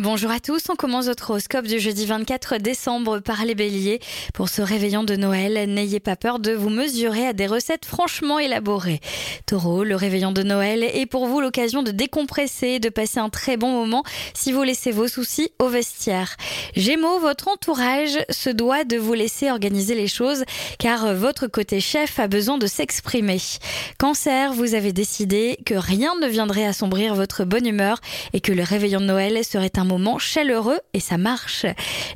Bonjour à tous, on commence votre horoscope du jeudi 24 décembre par les béliers. Pour ce réveillon de Noël, n'ayez pas peur de vous mesurer à des recettes franchement élaborées. Taureau, le réveillon de Noël est pour vous l'occasion de décompresser et de passer un très bon moment si vous laissez vos soucis au vestiaire. Gémeaux, votre entourage se doit de vous laisser organiser les choses car votre côté chef a besoin de s'exprimer. Cancer, vous avez décidé que rien ne viendrait assombrir votre bonne humeur et que le réveillon de Noël serait un moment chaleureux et ça marche.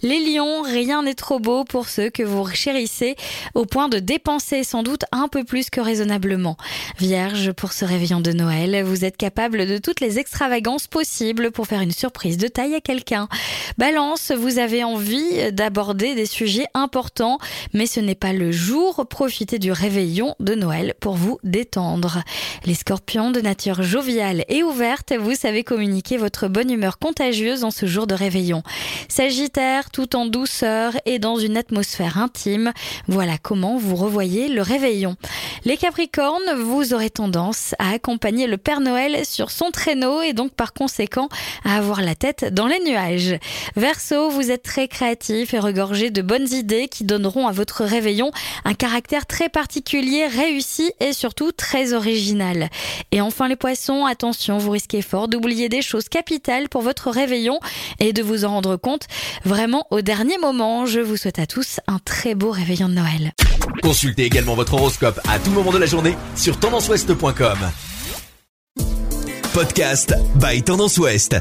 Les lions, rien n'est trop beau pour ceux que vous chérissez au point de dépenser sans doute un peu plus que raisonnablement. Vierge, pour ce réveillon de Noël, vous êtes capable de toutes les extravagances possibles pour faire une surprise de taille à quelqu'un. Balance, vous avez envie d'aborder des sujets importants, mais ce n'est pas le jour. Profitez du réveillon de Noël pour vous détendre. Les scorpions de nature joviale et ouverte, vous savez communiquer votre bonne humeur contagieuse en ce jour de réveillon. Sagittaire, tout en douceur et dans une atmosphère intime, voilà comment vous revoyez le réveillon. Les Capricornes, vous aurez tendance à accompagner le Père Noël sur son traîneau et donc par conséquent à avoir la tête dans les nuages. Verseau, vous êtes très créatif et regorgé de bonnes idées qui donneront à votre réveillon un caractère très particulier, réussi et surtout très original. Et enfin les Poissons, attention, vous risquez fort d'oublier des choses capitales pour votre réveillon et de vous en rendre compte vraiment au dernier moment. Je vous souhaite à tous un très beau réveillon de Noël. Consultez également votre horoscope à tout moment de la journée sur tendanceouest.com. Podcast by Tendance Ouest.